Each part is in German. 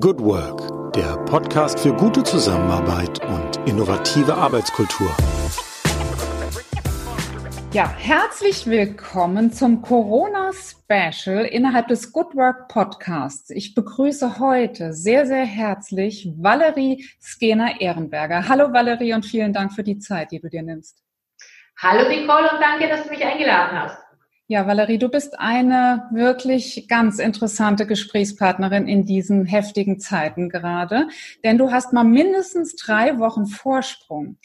Good Work, der Podcast für gute Zusammenarbeit und innovative Arbeitskultur. Ja, herzlich willkommen zum Corona-Special innerhalb des Good Work Podcasts. Ich begrüße heute sehr, sehr herzlich Valerie Skener-Ehrenberger. Hallo Valerie und vielen Dank für die Zeit, die du dir nimmst. Hallo Nicole und danke, dass du mich eingeladen hast. Ja, Valerie, du bist eine wirklich ganz interessante Gesprächspartnerin in diesen heftigen Zeiten gerade, denn du hast mal mindestens drei Wochen Vorsprung.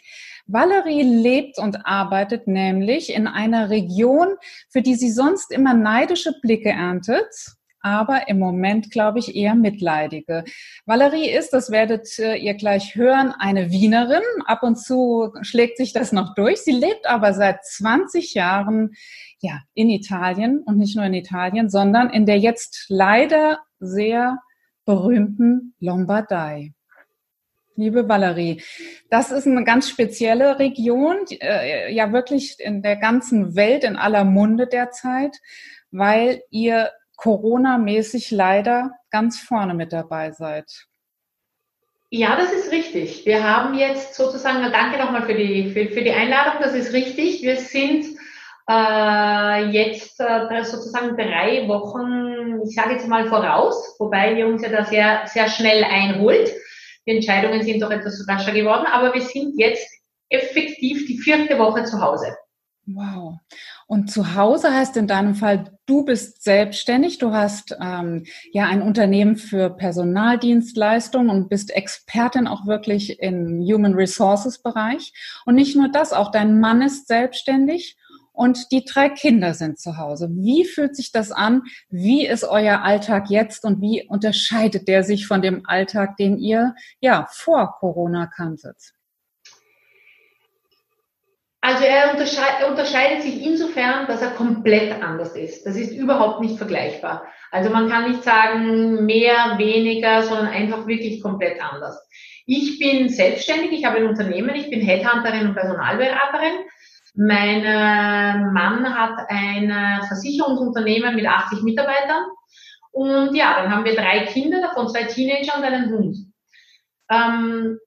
Valerie lebt und arbeitet nämlich in einer Region, für die sie sonst immer neidische Blicke erntet, aber im Moment, glaube ich, eher mitleidige. Valerie ist, das werdet äh, ihr gleich hören, eine Wienerin. Ab und zu schlägt sich das noch durch. Sie lebt aber seit 20 Jahren ja, in Italien und nicht nur in Italien, sondern in der jetzt leider sehr berühmten Lombardei. Liebe Valerie, das ist eine ganz spezielle Region, äh, ja wirklich in der ganzen Welt in aller Munde derzeit, weil ihr Corona-mäßig leider ganz vorne mit dabei seid. Ja, das ist richtig. Wir haben jetzt sozusagen, danke nochmal für die, für, für die Einladung, das ist richtig. Wir sind äh, jetzt äh, sozusagen drei Wochen, ich sage jetzt mal voraus, wobei wir uns ja da sehr, sehr schnell einholt. Die Entscheidungen sind doch etwas rascher geworden, aber wir sind jetzt effektiv die vierte Woche zu Hause. Wow. Und zu Hause heißt in deinem Fall, du bist selbstständig, du hast ähm, ja ein Unternehmen für Personaldienstleistungen und bist Expertin auch wirklich im Human Resources Bereich. Und nicht nur das, auch dein Mann ist selbstständig und die drei Kinder sind zu Hause. Wie fühlt sich das an? Wie ist euer Alltag jetzt und wie unterscheidet der sich von dem Alltag, den ihr ja vor Corona kanntet? Also er unterscheidet, unterscheidet sich insofern, dass er komplett anders ist. Das ist überhaupt nicht vergleichbar. Also man kann nicht sagen mehr, weniger, sondern einfach wirklich komplett anders. Ich bin selbstständig, ich habe ein Unternehmen, ich bin Headhunterin und Personalberaterin. Mein äh, Mann hat ein Versicherungsunternehmen mit 80 Mitarbeitern. Und ja, dann haben wir drei Kinder, davon zwei Teenager und einen Hund. Ähm,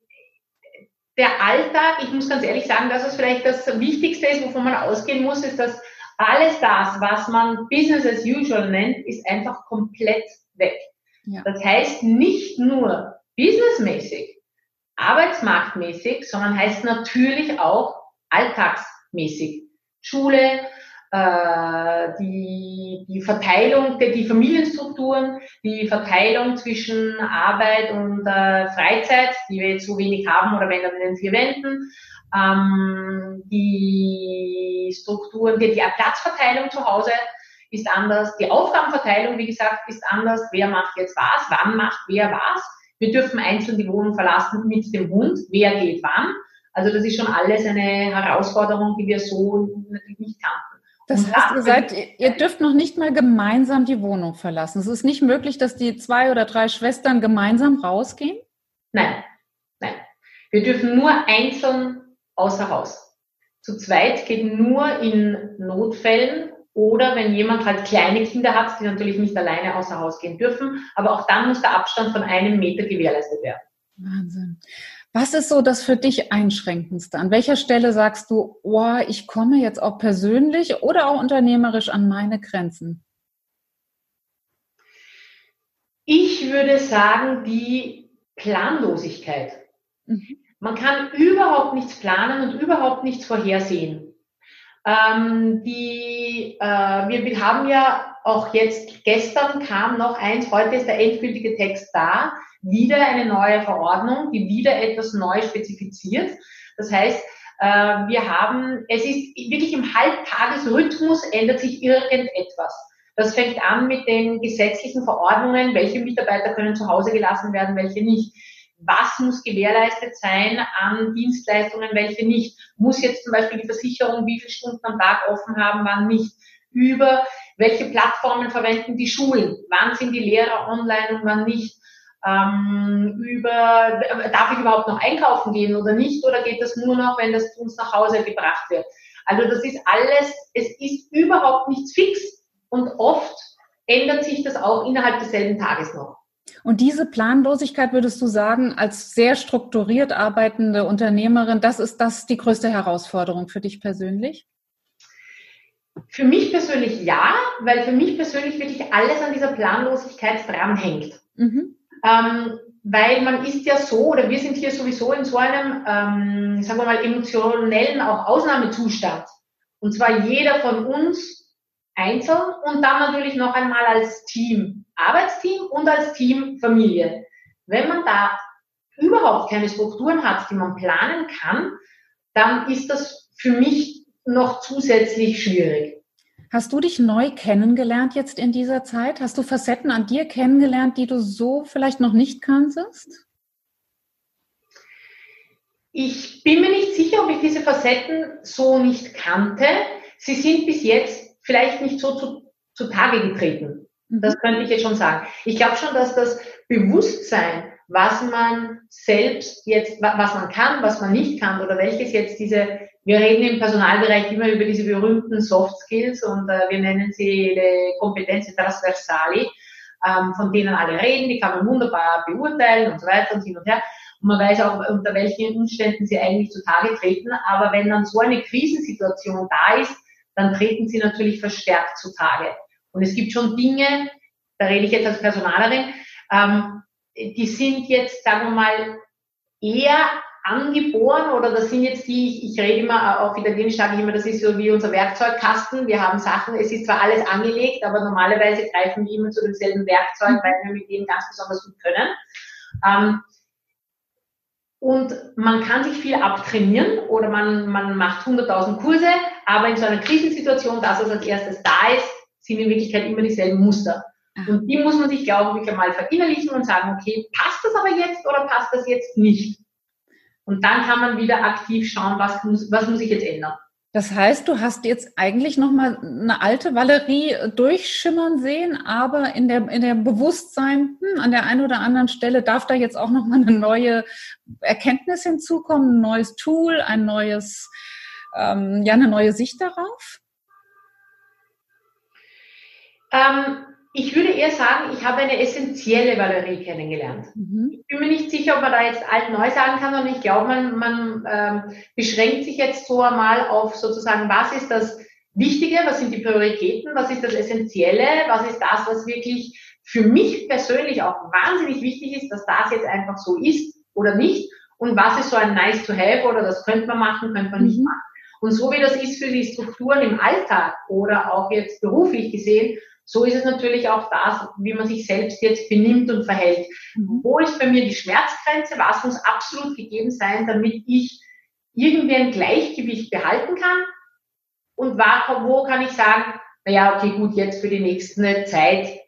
der Alltag, ich muss ganz ehrlich sagen, das ist vielleicht das Wichtigste ist, wovon man ausgehen muss, ist, dass alles das, was man Business as usual nennt, ist einfach komplett weg. Ja. Das heißt nicht nur businessmäßig, arbeitsmarktmäßig, sondern heißt natürlich auch alltags mäßig. Schule, äh, die, die Verteilung, die, die Familienstrukturen, die Verteilung zwischen Arbeit und äh, Freizeit, die wir jetzt so wenig haben oder wenn dann in den vier Wänden, ähm, die Strukturen, die, die Platzverteilung zu Hause ist anders, die Aufgabenverteilung, wie gesagt, ist anders, wer macht jetzt was, wann macht wer was. Wir dürfen einzeln die Wohnung verlassen mit dem Hund, wer geht wann. Also das ist schon alles eine Herausforderung, die wir so natürlich nicht kannten. Das heißt, ihr seid, ihr dürft noch nicht mal gemeinsam die Wohnung verlassen. Es ist nicht möglich, dass die zwei oder drei Schwestern gemeinsam rausgehen? Nein, nein. Wir dürfen nur einzeln außer Haus. Zu zweit geht nur in Notfällen oder wenn jemand halt kleine Kinder hat, die natürlich nicht alleine außer Haus gehen dürfen. Aber auch dann muss der Abstand von einem Meter gewährleistet werden. Wahnsinn. Was ist so das für dich Einschränkendste? An welcher Stelle sagst du, oh, ich komme jetzt auch persönlich oder auch unternehmerisch an meine Grenzen? Ich würde sagen, die Planlosigkeit. Mhm. Man kann überhaupt nichts planen und überhaupt nichts vorhersehen. Ähm, die, äh, wir, wir haben ja auch jetzt, gestern kam noch eins, heute ist der endgültige Text da wieder eine neue Verordnung, die wieder etwas neu spezifiziert. Das heißt, äh, wir haben, es ist wirklich im Halbtagesrhythmus ändert sich irgendetwas. Das fängt an mit den gesetzlichen Verordnungen, welche Mitarbeiter können zu Hause gelassen werden, welche nicht. Was muss gewährleistet sein an Dienstleistungen, welche nicht? Muss jetzt zum Beispiel die Versicherung wie viele Stunden am Tag offen haben, wann nicht? Über welche Plattformen verwenden die Schulen? Wann sind die Lehrer online und wann nicht? Ähm, über, darf ich überhaupt noch einkaufen gehen oder nicht, oder geht das nur noch, wenn das zu uns nach Hause gebracht wird? Also das ist alles, es ist überhaupt nichts fix und oft ändert sich das auch innerhalb desselben Tages noch. Und diese Planlosigkeit würdest du sagen, als sehr strukturiert arbeitende Unternehmerin, das ist das die größte Herausforderung für dich persönlich? Für mich persönlich ja, weil für mich persönlich wirklich alles an dieser Planlosigkeit dranhängt. Mhm. Ähm, weil man ist ja so, oder wir sind hier sowieso in so einem, ähm, sagen wir mal, emotionellen auch Ausnahmezustand. Und zwar jeder von uns einzeln und dann natürlich noch einmal als Team, Arbeitsteam und als Team Familie. Wenn man da überhaupt keine Strukturen hat, die man planen kann, dann ist das für mich noch zusätzlich schwierig. Hast du dich neu kennengelernt jetzt in dieser Zeit? Hast du Facetten an dir kennengelernt, die du so vielleicht noch nicht kanntest? Ich bin mir nicht sicher, ob ich diese Facetten so nicht kannte. Sie sind bis jetzt vielleicht nicht so zu, zutage getreten. Mhm. Das könnte ich jetzt schon sagen. Ich glaube schon, dass das Bewusstsein, was man selbst jetzt, was man kann, was man nicht kann oder welches jetzt diese, wir reden im Personalbereich immer über diese berühmten Soft Skills und äh, wir nennen sie die Kompetenzen transversali, ähm, von denen alle reden, die kann man wunderbar beurteilen und so weiter und hin und her. Und man weiß auch, unter welchen Umständen sie eigentlich zutage treten. Aber wenn dann so eine Krisensituation da ist, dann treten sie natürlich verstärkt zutage. Und es gibt schon Dinge, da rede ich jetzt als Personalerin, ähm, die sind jetzt, sagen wir mal, eher angeboren oder das sind jetzt die, ich, ich rede immer, auf Italienisch sage ich immer, das ist so wie unser Werkzeugkasten. Wir haben Sachen, es ist zwar alles angelegt, aber normalerweise greifen wir immer zu demselben Werkzeug, weil wir mit dem ganz besonders gut können. Ähm, und man kann sich viel abtrainieren oder man, man macht 100.000 Kurse, aber in so einer Krisensituation, das, was als erstes da ist, sind in Wirklichkeit immer dieselben Muster. Und die muss man sich, glaube ich, einmal verinnerlichen und sagen, okay, passt das aber jetzt oder passt das jetzt nicht? Und dann kann man wieder aktiv schauen, was muss, was muss ich jetzt ändern. Das heißt, du hast jetzt eigentlich noch mal eine alte Valerie durchschimmern sehen, aber in der in der Bewusstsein hm, an der einen oder anderen Stelle darf da jetzt auch noch mal eine neue Erkenntnis hinzukommen, ein neues Tool, ein neues ähm, ja eine neue Sicht darauf. Ähm, ich würde eher sagen, ich habe eine essentielle Valerie kennengelernt. Mhm. Ich bin mir nicht sicher, ob man da jetzt alt-neu sagen kann, sondern ich glaube, man, man ähm, beschränkt sich jetzt so einmal auf sozusagen, was ist das Wichtige, was sind die Prioritäten, was ist das Essentielle, was ist das, was wirklich für mich persönlich auch wahnsinnig wichtig ist, dass das jetzt einfach so ist oder nicht und was ist so ein nice to have oder das könnte man machen, könnte man nicht mhm. machen. Und so wie das ist für die Strukturen im Alltag oder auch jetzt beruflich gesehen, so ist es natürlich auch das, wie man sich selbst jetzt benimmt und verhält. Mhm. Wo ist bei mir die Schmerzgrenze? Was muss absolut gegeben sein, damit ich irgendwie ein Gleichgewicht behalten kann? Und wo kann ich sagen, naja, okay, gut, jetzt für die nächste Zeit,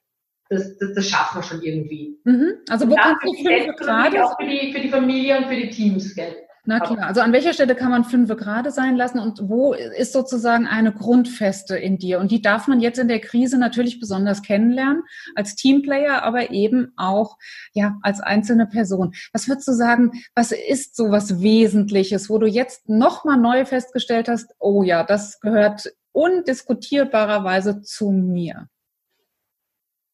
das, das, das schaffen wir schon irgendwie. Mhm. Also wo kannst du fünf Grad? Auch für die, für die Familie und für die Teams, gell? Na klar, also an welcher Stelle kann man fünfe gerade sein lassen und wo ist sozusagen eine Grundfeste in dir? Und die darf man jetzt in der Krise natürlich besonders kennenlernen, als Teamplayer, aber eben auch ja als einzelne Person. Was würdest du sagen, was ist so was Wesentliches, wo du jetzt nochmal neu festgestellt hast, oh ja, das gehört undiskutierbarerweise zu mir?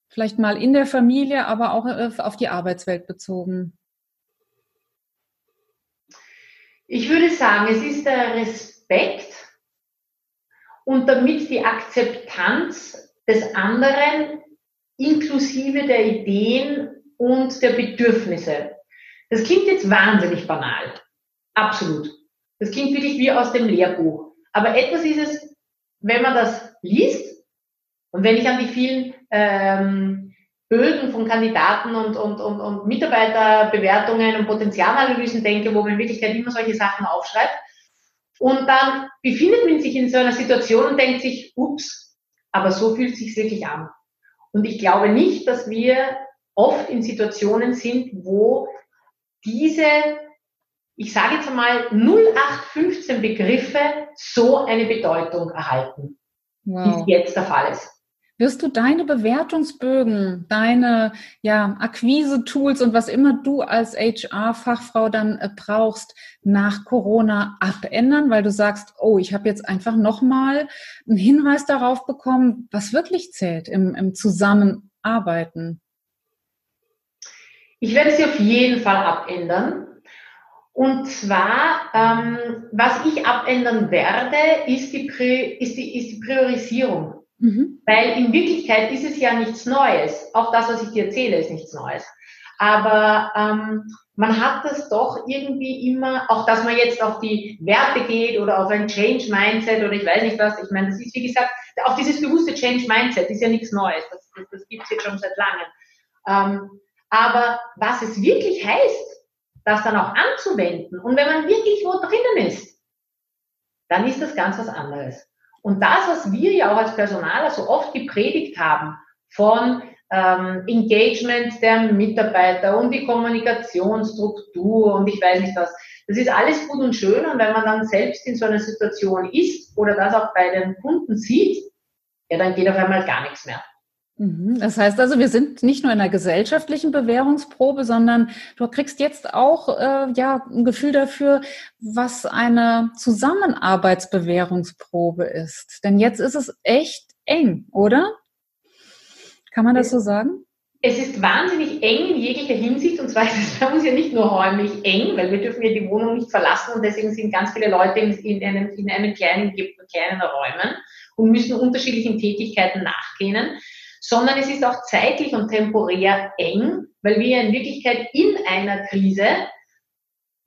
Vielleicht mal in der Familie, aber auch äh, auf die Arbeitswelt bezogen. Ich würde sagen, es ist der Respekt und damit die Akzeptanz des anderen inklusive der Ideen und der Bedürfnisse. Das klingt jetzt wahnsinnig banal. Absolut. Das klingt wirklich wie aus dem Lehrbuch. Aber etwas ist es, wenn man das liest und wenn ich an die vielen ähm, Bögen von Kandidaten und, und, und, und Mitarbeiterbewertungen und Potenzialanalysen denke, wo man in Wirklichkeit immer solche Sachen aufschreibt. Und dann befindet man sich in so einer Situation und denkt sich, ups, aber so fühlt es sich wirklich an. Und ich glaube nicht, dass wir oft in Situationen sind, wo diese, ich sage jetzt einmal, 0815 Begriffe so eine Bedeutung erhalten, wow. wie es jetzt der Fall ist. Wirst du deine Bewertungsbögen, deine ja, Akquise-Tools und was immer du als HR-Fachfrau dann äh, brauchst, nach Corona abändern, weil du sagst, oh, ich habe jetzt einfach nochmal einen Hinweis darauf bekommen, was wirklich zählt im, im Zusammenarbeiten? Ich werde sie auf jeden Fall abändern. Und zwar, ähm, was ich abändern werde, ist die, ist die, ist die Priorisierung. Mhm. Weil in Wirklichkeit ist es ja nichts Neues. Auch das, was ich dir erzähle, ist nichts Neues. Aber ähm, man hat das doch irgendwie immer, auch dass man jetzt auf die Werte geht oder auf ein Change Mindset oder ich weiß nicht was. Ich meine, das ist wie gesagt, auch dieses bewusste Change Mindset ist ja nichts Neues. Das, das, das gibt es jetzt schon seit langem. Ähm, aber was es wirklich heißt, das dann auch anzuwenden und wenn man wirklich wo drinnen ist, dann ist das ganz was anderes. Und das, was wir ja auch als Personaler so oft gepredigt haben, von ähm, Engagement der Mitarbeiter und die Kommunikationsstruktur und ich weiß nicht was, das ist alles gut und schön und wenn man dann selbst in so einer Situation ist oder das auch bei den Kunden sieht, ja, dann geht auf einmal gar nichts mehr. Mhm. Das heißt also, wir sind nicht nur in einer gesellschaftlichen Bewährungsprobe, sondern du kriegst jetzt auch äh, ja ein Gefühl dafür, was eine Zusammenarbeitsbewährungsprobe ist. Denn jetzt ist es echt eng, oder? Kann man das so sagen? Es ist wahnsinnig eng in jeglicher Hinsicht und zwar ist es bei uns ja nicht nur räumlich eng, weil wir dürfen ja die Wohnung nicht verlassen und deswegen sind ganz viele Leute in, in, einem, in einem kleinen, kleinen Räumen und müssen unterschiedlichen Tätigkeiten nachgehen sondern es ist auch zeitlich und temporär eng, weil wir in Wirklichkeit in einer Krise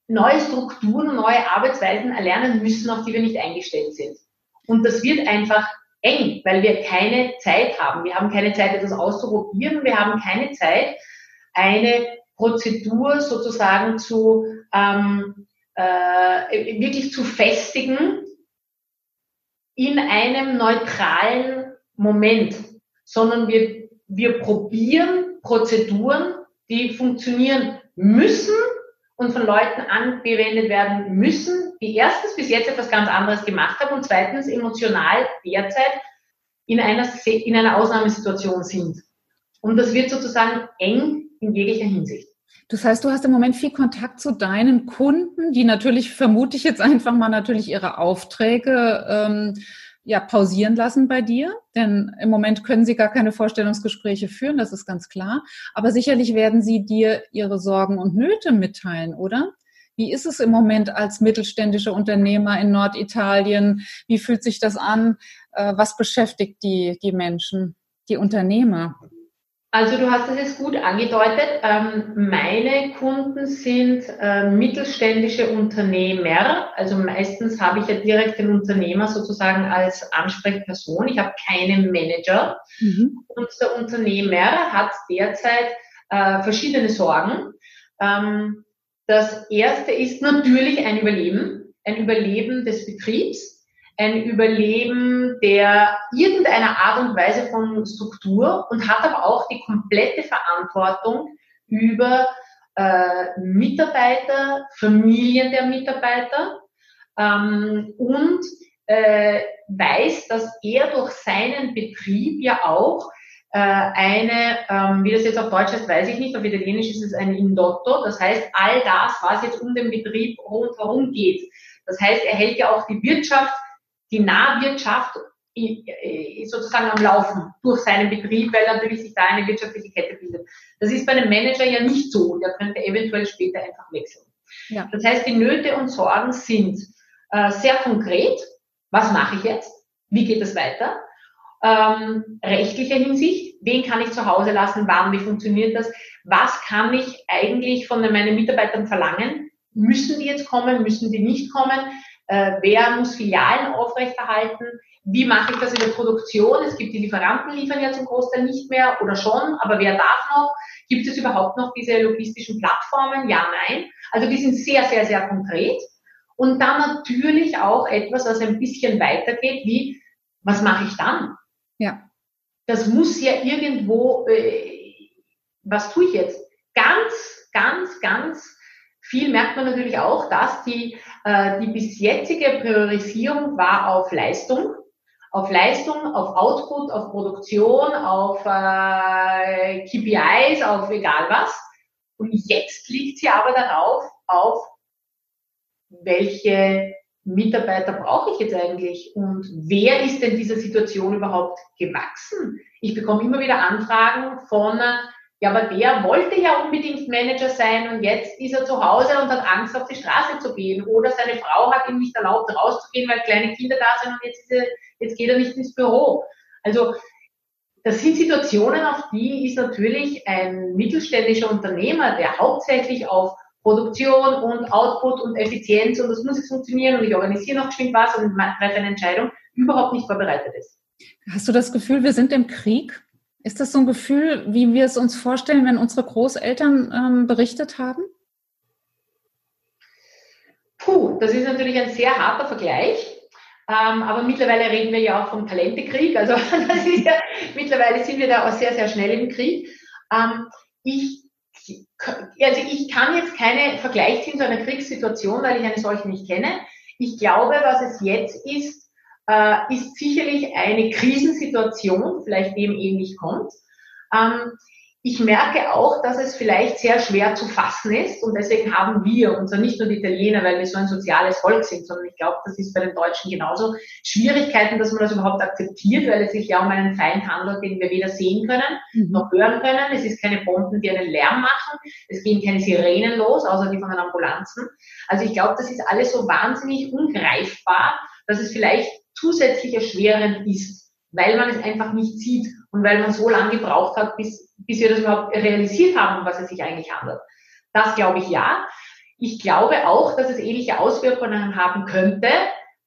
neue Strukturen neue Arbeitsweisen erlernen müssen, auf die wir nicht eingestellt sind. Und das wird einfach eng, weil wir keine Zeit haben. Wir haben keine Zeit, etwas auszuprobieren. Wir haben keine Zeit, eine Prozedur sozusagen zu ähm, äh, wirklich zu festigen in einem neutralen Moment sondern wir, wir probieren Prozeduren, die funktionieren müssen und von Leuten angewendet werden müssen, die erstens bis jetzt etwas ganz anderes gemacht haben und zweitens emotional derzeit in einer, in einer Ausnahmesituation sind. Und das wird sozusagen eng in jeglicher Hinsicht. Das heißt, du hast im Moment viel Kontakt zu deinen Kunden, die natürlich, vermute ich jetzt einfach mal, natürlich ihre Aufträge ähm, ja, pausieren lassen bei dir, denn im Moment können sie gar keine Vorstellungsgespräche führen, das ist ganz klar. Aber sicherlich werden sie dir ihre Sorgen und Nöte mitteilen, oder? Wie ist es im Moment als mittelständischer Unternehmer in Norditalien? Wie fühlt sich das an? Äh, was beschäftigt die, die Menschen, die Unternehmer? Also du hast es jetzt gut angedeutet. Ähm, meine Kunden sind äh, mittelständische Unternehmer. Also meistens habe ich ja direkt den Unternehmer sozusagen als Ansprechperson. Ich habe keinen Manager. Mhm. Und der Unternehmer hat derzeit äh, verschiedene Sorgen. Ähm, das erste ist natürlich ein Überleben, ein Überleben des Betriebs ein Überleben der irgendeiner Art und Weise von Struktur und hat aber auch die komplette Verantwortung über äh, Mitarbeiter, Familien der Mitarbeiter ähm, und äh, weiß, dass er durch seinen Betrieb ja auch äh, eine, ähm, wie das jetzt auf Deutsch heißt, weiß ich nicht, auf Italienisch ist es ein Indotto, das heißt all das, was jetzt um den Betrieb rundherum geht. Das heißt, er hält ja auch die Wirtschaft die Nahwirtschaft ist sozusagen am Laufen durch seinen Betrieb, weil natürlich sich da eine wirtschaftliche Kette bildet. Das ist bei einem Manager ja nicht so. Der könnte eventuell später einfach wechseln. Ja. Das heißt, die Nöte und Sorgen sind äh, sehr konkret. Was mache ich jetzt? Wie geht es weiter? Ähm, rechtlicher Hinsicht, wen kann ich zu Hause lassen, wann, wie funktioniert das? Was kann ich eigentlich von meinen Mitarbeitern verlangen? Müssen die jetzt kommen, müssen die nicht kommen? Äh, wer muss Filialen aufrechterhalten, wie mache ich das in der Produktion? Es gibt die Lieferanten, liefern ja zum Großteil nicht mehr oder schon, aber wer darf noch? Gibt es überhaupt noch diese logistischen Plattformen? Ja, nein. Also die sind sehr, sehr, sehr konkret. Und dann natürlich auch etwas, was ein bisschen weitergeht, wie, was mache ich dann? Ja. Das muss ja irgendwo, äh, was tue ich jetzt? Ganz, ganz, ganz viel merkt man natürlich auch, dass die, äh, die bis jetzige Priorisierung war auf Leistung, auf Leistung, auf Output, auf Produktion, auf äh, KPIs, auf egal was. Und jetzt liegt sie aber darauf, auf welche Mitarbeiter brauche ich jetzt eigentlich und wer ist denn dieser Situation überhaupt gewachsen? Ich bekomme immer wieder Anfragen von Ja, aber der wollte ja unbedingt Manager sein und jetzt ist er zu Hause und hat Angst, auf die Straße zu gehen. Oder seine Frau hat ihm nicht erlaubt, rauszugehen, weil kleine Kinder da sind und jetzt, er, jetzt geht er nicht ins Büro. Also das sind Situationen, auf die ist natürlich ein mittelständischer Unternehmer, der hauptsächlich auf Produktion und Output und Effizienz und das muss jetzt funktionieren und ich organisiere noch geschwind was und treffe eine Entscheidung, überhaupt nicht vorbereitet ist. Hast du das Gefühl, wir sind im Krieg? Ist das so ein Gefühl, wie wir es uns vorstellen, wenn unsere Großeltern ähm, berichtet haben? Puh, das ist natürlich ein sehr harter Vergleich. Ähm, aber mittlerweile reden wir ja auch vom Talentekrieg. Also das ist ja, mittlerweile sind wir da auch sehr, sehr schnell im Krieg. Ähm, ich, also ich kann jetzt keine Vergleich ziehen zu einer Kriegssituation, weil ich eine solche nicht kenne. Ich glaube, was es jetzt ist, äh, ist sicherlich eine Krisensituation, vielleicht dem ähnlich kommt. Ähm, ich merke auch, dass es vielleicht sehr schwer zu fassen ist und deswegen haben wir, und zwar nicht nur die Italiener, weil wir so ein soziales Volk sind, sondern ich glaube, das ist bei den Deutschen genauso, Schwierigkeiten, dass man das überhaupt akzeptiert, weil es sich ja um einen Feind handelt, den wir weder sehen können mhm. noch hören können. Es ist keine Bomben, die einen Lärm machen. Es gehen keine Sirenen los, außer die von den Ambulanzen. Also ich glaube, das ist alles so wahnsinnig ungreifbar, dass es vielleicht zusätzlich erschwerend ist, weil man es einfach nicht sieht und weil man so lange gebraucht hat, bis, bis wir das überhaupt realisiert haben, was es sich eigentlich handelt. Das glaube ich ja. Ich glaube auch, dass es ähnliche Auswirkungen haben könnte,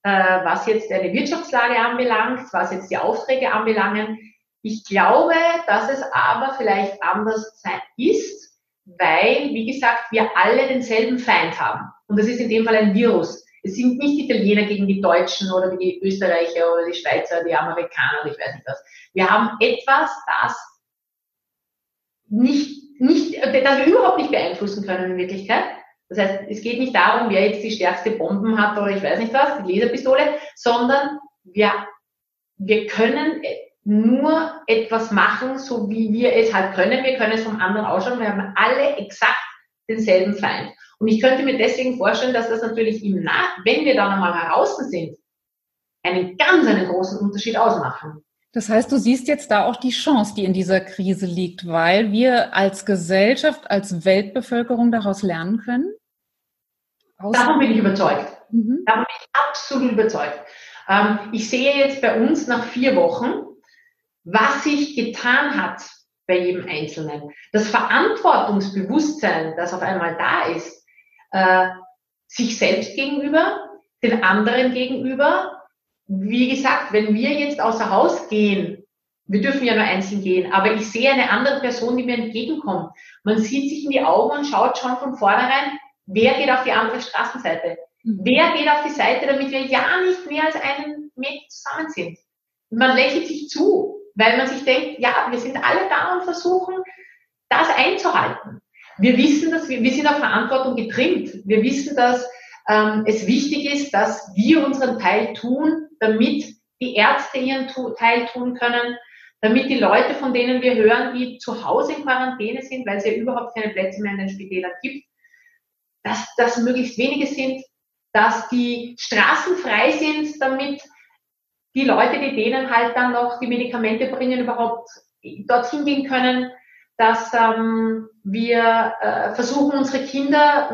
äh, was jetzt eine Wirtschaftslage anbelangt, was jetzt die Aufträge anbelangen. Ich glaube, dass es aber vielleicht anders ist, weil, wie gesagt, wir alle denselben Feind haben. Und das ist in dem Fall ein Virus. Es sind nicht Italiener gegen die Deutschen oder die Österreicher oder die Schweizer, die Amerikaner ich weiß nicht was. Wir haben etwas, das nicht, nicht, das wir überhaupt nicht beeinflussen können in Wirklichkeit. Das heißt, es geht nicht darum, wer jetzt die stärkste Bomben hat oder ich weiß nicht was, die Laserpistole, sondern wir, wir können nur etwas machen, so wie wir es halt können. Wir können es vom anderen ausschauen. Wir haben alle exakt denselben Feind. Und ich könnte mir deswegen vorstellen, dass das natürlich im Nach, wenn wir dann einmal heraus sind, einen ganz einen großen Unterschied ausmachen. Das heißt, du siehst jetzt da auch die Chance, die in dieser Krise liegt, weil wir als Gesellschaft, als Weltbevölkerung daraus lernen können? Aus Davon bin ich überzeugt. Mhm. Davon bin ich absolut überzeugt. Ähm, ich sehe jetzt bei uns nach vier Wochen, was sich getan hat bei jedem Einzelnen. Das Verantwortungsbewusstsein, das auf einmal da ist, äh, sich selbst gegenüber, den anderen gegenüber. Wie gesagt, wenn wir jetzt außer Haus gehen, wir dürfen ja nur einzeln gehen, aber ich sehe eine andere Person, die mir entgegenkommt. Man sieht sich in die Augen und schaut schon von vornherein, wer geht auf die andere Straßenseite. Mhm. Wer geht auf die Seite, damit wir ja nicht mehr als einen Meter zusammen sind. Man lächelt sich zu, weil man sich denkt, ja, wir sind alle da und versuchen, das einzuhalten. Wir wissen, dass wir, wir sind auf Verantwortung getrimmt. Wir wissen, dass ähm, es wichtig ist, dass wir unseren Teil tun, damit die Ärzte ihren Teil tun können, damit die Leute, von denen wir hören, die zu Hause in Quarantäne sind, weil es ja überhaupt keine Plätze mehr in den Spitälern gibt, dass das möglichst wenige sind, dass die Straßen frei sind, damit die Leute, die denen halt dann noch die Medikamente bringen, überhaupt dorthin gehen können, dass ähm, wir äh, versuchen, unsere Kinder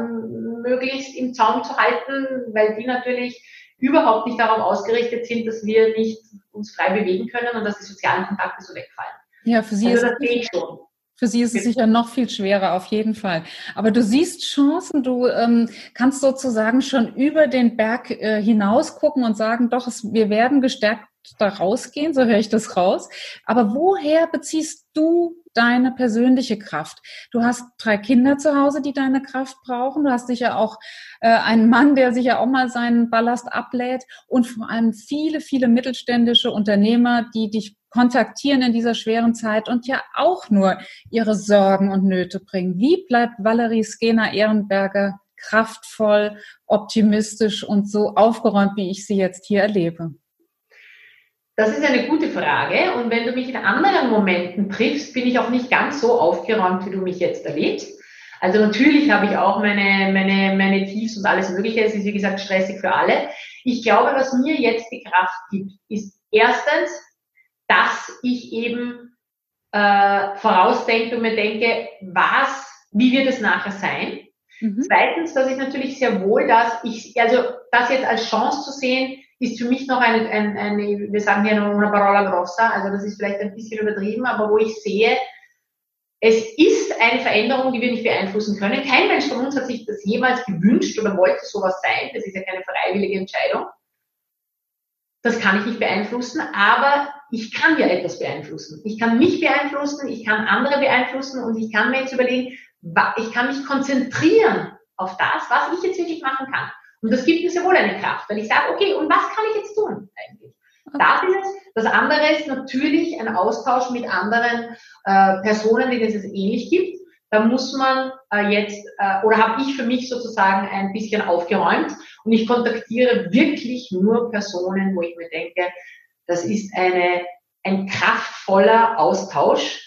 möglichst im Zaum zu halten, weil die natürlich überhaupt nicht darauf ausgerichtet sind, dass wir nicht uns frei bewegen können und dass die sozialen Kontakte so wegfallen. Ja, für Sie also ist das sehe ich schon. Für sie ist es sicher noch viel schwerer, auf jeden Fall. Aber du siehst Chancen, du ähm, kannst sozusagen schon über den Berg äh, hinaus gucken und sagen, doch, es, wir werden gestärkt da rausgehen, so höre ich das raus. Aber woher beziehst du deine persönliche Kraft? Du hast drei Kinder zu Hause, die deine Kraft brauchen. Du hast sicher auch äh, einen Mann, der sicher auch mal seinen Ballast ablädt und vor allem viele, viele mittelständische Unternehmer, die dich kontaktieren in dieser schweren Zeit und ja auch nur ihre Sorgen und Nöte bringen. Wie bleibt Valerie Skena Ehrenberger kraftvoll, optimistisch und so aufgeräumt, wie ich sie jetzt hier erlebe? Das ist eine gute Frage. Und wenn du mich in anderen Momenten triffst, bin ich auch nicht ganz so aufgeräumt, wie du mich jetzt erlebst. Also natürlich habe ich auch meine, meine, meine Tiefs und alles Mögliche. Es ist, wie gesagt, stressig für alle. Ich glaube, was mir jetzt die Kraft gibt, ist erstens, dass ich eben äh, vorausdenke und mir denke, was, wie wird es nachher sein? Mhm. Zweitens, dass ich natürlich sehr wohl, dass ich, also das jetzt als Chance zu sehen, ist für mich noch eine, eine, eine wir sagen hier noch una parola grossa, also das ist vielleicht ein bisschen übertrieben, aber wo ich sehe, es ist eine Veränderung, die wir nicht beeinflussen können. Kein Mensch von uns hat sich das jemals gewünscht oder wollte sowas sein. Das ist ja keine freiwillige Entscheidung. Das kann ich nicht beeinflussen, aber ich kann ja etwas beeinflussen. Ich kann mich beeinflussen, ich kann andere beeinflussen und ich kann mir jetzt überlegen, ich kann mich konzentrieren auf das, was ich jetzt wirklich machen kann. Und das gibt mir sehr wohl eine Kraft, weil ich sage, okay, und was kann ich jetzt tun eigentlich? Okay. Das ist es. Das andere ist natürlich ein Austausch mit anderen äh, Personen, denen es ähnlich gibt. Da muss man äh, jetzt, äh, oder habe ich für mich sozusagen ein bisschen aufgeräumt und ich kontaktiere wirklich nur Personen, wo ich mir denke, das ist eine, ein kraftvoller Austausch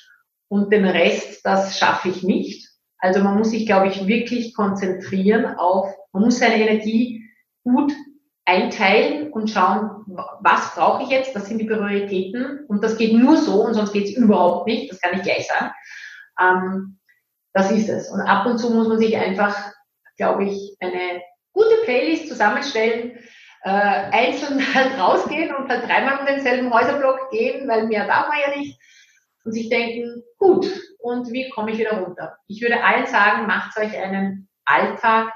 und den Rest, das schaffe ich nicht. Also man muss sich, glaube ich, wirklich konzentrieren auf, man muss seine Energie gut einteilen und schauen, was brauche ich jetzt, was sind die Prioritäten. Und das geht nur so und sonst geht es überhaupt nicht, das kann ich gleich sagen. Ähm, das ist es. Und ab und zu muss man sich einfach, glaube ich, eine gute Playlist zusammenstellen, äh, einzeln halt rausgehen und halt dreimal um denselben Häuserblock gehen, weil mehr darf man ja nicht. Und sich denken, gut, und wie komme ich wieder runter? Ich würde allen sagen, macht euch einen Alltag,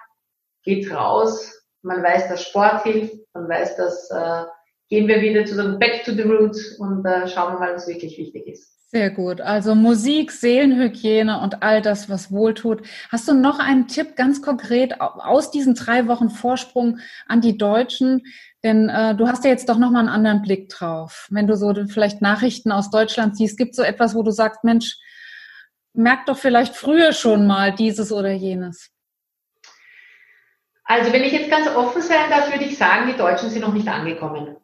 geht raus, man weiß, dass Sport hilft, man weiß, dass äh, gehen wir wieder zu dem Back to the Roots und äh, schauen wir mal, was wirklich wichtig ist. Sehr gut. Also Musik, Seelenhygiene und all das, was wohltut. Hast du noch einen Tipp ganz konkret aus diesen drei Wochen Vorsprung an die Deutschen? Denn äh, du hast ja jetzt doch nochmal einen anderen Blick drauf. Wenn du so vielleicht Nachrichten aus Deutschland siehst, gibt so etwas, wo du sagst, Mensch, merk doch vielleicht früher schon mal dieses oder jenes? Also wenn ich jetzt ganz offen sein darf, würde ich sagen, die Deutschen sind noch nicht angekommen.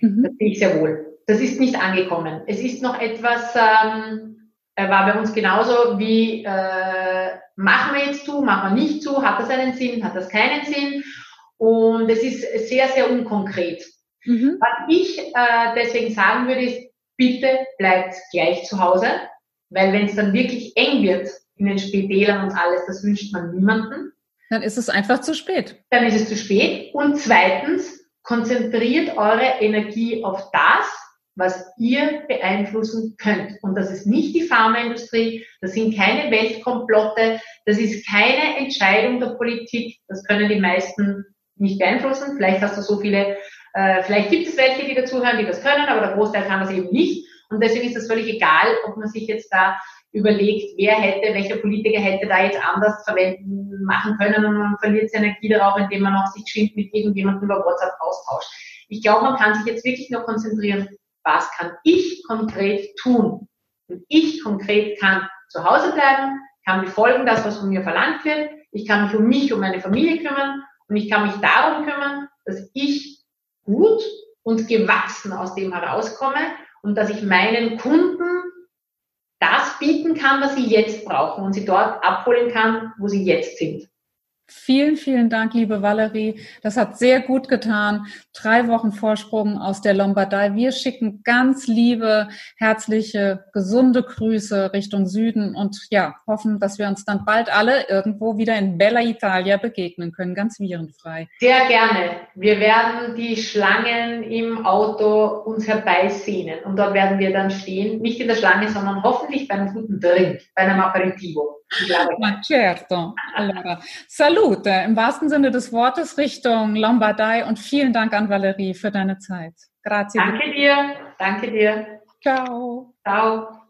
Mhm. Das sehe ich sehr wohl. Das ist nicht angekommen. Es ist noch etwas, ähm, äh, war bei uns genauso wie, äh, machen wir jetzt zu, machen wir nicht zu, hat das einen Sinn, hat das keinen Sinn? Und es ist sehr, sehr unkonkret. Mhm. Was ich äh, deswegen sagen würde, ist, bitte bleibt gleich zu Hause. Weil wenn es dann wirklich eng wird in den Spitälern und alles, das wünscht man niemanden. Dann ist es einfach zu spät. Dann ist es zu spät. Und zweitens, konzentriert eure Energie auf das, was ihr beeinflussen könnt. Und das ist nicht die Pharmaindustrie, das sind keine Weltkomplotte, das ist keine Entscheidung der Politik, das können die meisten nicht beeinflussen. Vielleicht hast du so viele, äh, vielleicht gibt es welche, die dazuhören, die das können, aber der Großteil kann das eben nicht. Und deswegen ist es völlig egal, ob man sich jetzt da überlegt, wer hätte, welcher Politiker hätte da jetzt anders verwenden, machen können und man verliert seine Energie darauf, indem man auch sich geschwind mit irgendjemandem über WhatsApp austauscht. Ich glaube, man kann sich jetzt wirklich nur konzentrieren, was kann ich konkret tun? Und ich konkret kann zu Hause bleiben, kann befolgen das, was von mir verlangt wird. Ich kann mich um mich, um meine Familie kümmern und ich kann mich darum kümmern, dass ich gut und gewachsen aus dem herauskomme und dass ich meinen Kunden bieten kann, was sie jetzt brauchen und sie dort abholen kann, wo sie jetzt sind. Vielen, vielen Dank, liebe Valerie. Das hat sehr gut getan. Drei Wochen Vorsprung aus der Lombardei. Wir schicken ganz liebe, herzliche, gesunde Grüße Richtung Süden und ja, hoffen, dass wir uns dann bald alle irgendwo wieder in Bella Italia begegnen können, ganz virenfrei. Sehr gerne. Wir werden die Schlangen im Auto uns herbeisehnen und dort werden wir dann stehen. Nicht in der Schlange, sondern hoffentlich bei einem guten Drink, bei einem Aperitivo. Ma certo. Allora, salute im wahrsten Sinne des Wortes Richtung Lombardei und vielen Dank an Valerie für deine Zeit. Grazie. Danke dir. Danke dir. Ciao. Ciao.